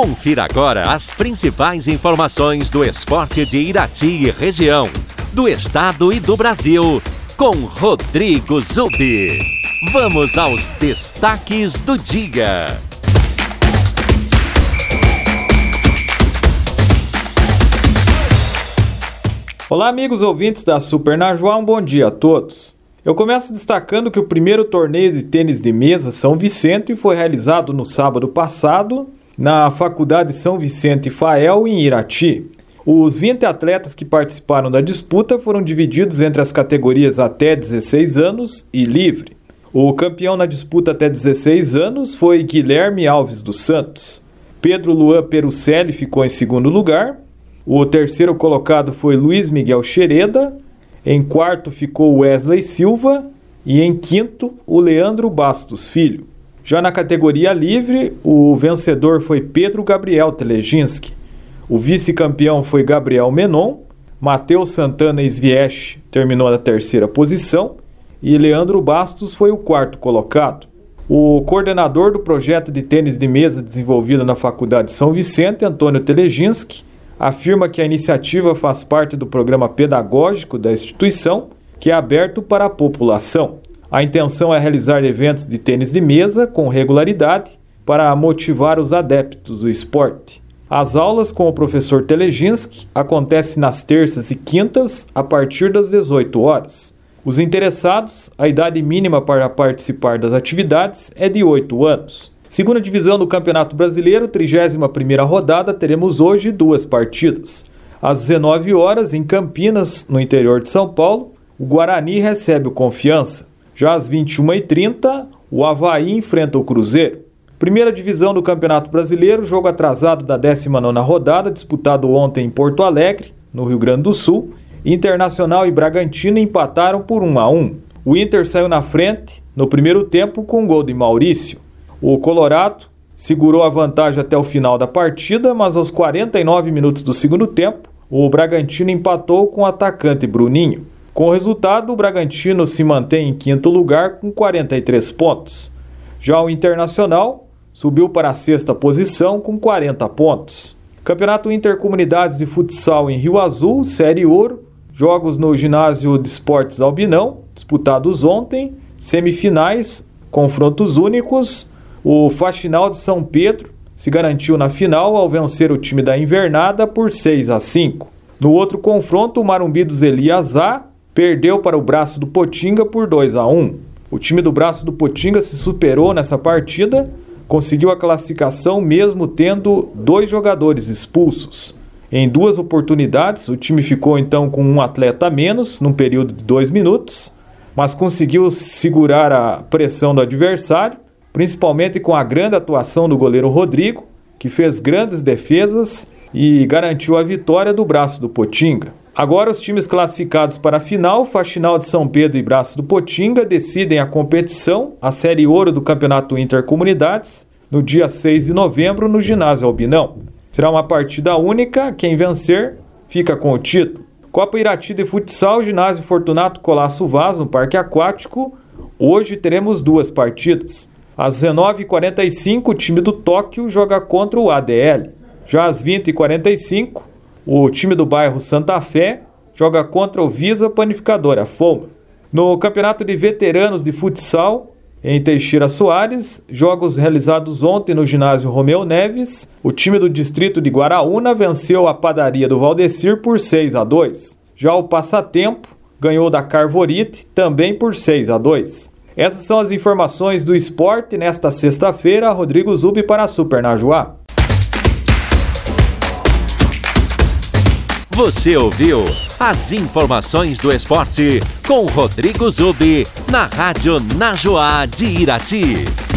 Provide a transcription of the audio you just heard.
Confira agora as principais informações do esporte de Irati e região, do estado e do Brasil, com Rodrigo Zubi. Vamos aos destaques do dia. Olá, amigos ouvintes da Super Najuá, um bom dia a todos. Eu começo destacando que o primeiro torneio de tênis de mesa São Vicente foi realizado no sábado passado na Faculdade São Vicente Fael, em Irati. Os 20 atletas que participaram da disputa foram divididos entre as categorias até 16 anos e livre. O campeão na disputa até 16 anos foi Guilherme Alves dos Santos. Pedro Luan Perucelli ficou em segundo lugar. O terceiro colocado foi Luiz Miguel Xereda. Em quarto ficou Wesley Silva. E em quinto, o Leandro Bastos Filho. Já na categoria livre, o vencedor foi Pedro Gabriel Teleginski. O vice-campeão foi Gabriel Menon. Matheus Santana Sviesch terminou na terceira posição e Leandro Bastos foi o quarto colocado. O coordenador do projeto de tênis de mesa desenvolvido na Faculdade São Vicente, Antônio Teleginski, afirma que a iniciativa faz parte do programa pedagógico da instituição, que é aberto para a população. A intenção é realizar eventos de tênis de mesa com regularidade para motivar os adeptos do esporte. As aulas com o professor Teleginski acontecem nas terças e quintas a partir das 18 horas. Os interessados, a idade mínima para participar das atividades é de 8 anos. Segunda divisão do Campeonato Brasileiro, 31ª rodada, teremos hoje duas partidas. Às 19 horas, em Campinas, no interior de São Paulo, o Guarani recebe o Confiança. Já às 21h30, o Havaí enfrenta o Cruzeiro. Primeira divisão do Campeonato Brasileiro, jogo atrasado da 19 rodada, disputado ontem em Porto Alegre, no Rio Grande do Sul. Internacional e Bragantino empataram por 1 a 1. O Inter saiu na frente no primeiro tempo com um gol de Maurício. O Colorado segurou a vantagem até o final da partida, mas aos 49 minutos do segundo tempo, o Bragantino empatou com o atacante Bruninho. Com o resultado, o Bragantino se mantém em quinto lugar com 43 pontos. Já o Internacional subiu para a sexta posição com 40 pontos. Campeonato Intercomunidades de Futsal em Rio Azul, Série Ouro, jogos no Ginásio de Esportes Albinão, disputados ontem, semifinais, confrontos únicos. O Faxinal de São Pedro se garantiu na final ao vencer o time da Invernada por 6 a 5. No outro confronto, o Marumbi dos Eliasá perdeu para o braço do Potinga por 2 a 1. O time do braço do Potinga se superou nessa partida, conseguiu a classificação mesmo tendo dois jogadores expulsos. Em duas oportunidades, o time ficou então com um atleta a menos, num período de dois minutos, mas conseguiu segurar a pressão do adversário, principalmente com a grande atuação do goleiro Rodrigo, que fez grandes defesas e garantiu a vitória do braço do Potinga. Agora, os times classificados para a final, Faxinal de São Pedro e Braço do Potinga, decidem a competição, a Série Ouro do Campeonato Intercomunidades, no dia 6 de novembro, no Ginásio Albinão. Será uma partida única, quem vencer fica com o título. Copa Irati de Futsal, Ginásio Fortunato Colasso Vaz, no Parque Aquático. Hoje teremos duas partidas. Às 19h45, o time do Tóquio joga contra o ADL. Já às 20h45, o time do bairro Santa Fé joga contra o Visa Panificadora Foma. No Campeonato de Veteranos de Futsal, em Teixeira Soares, jogos realizados ontem no ginásio Romeu Neves, o time do distrito de Guaraúna venceu a padaria do Valdecir por 6 a 2. Já o Passatempo ganhou da Carvorite também por 6 a 2. Essas são as informações do esporte nesta sexta-feira. Rodrigo Zubi para a Super Najuá. Você ouviu as informações do esporte com Rodrigo Zubi na Rádio Najoá de Irati.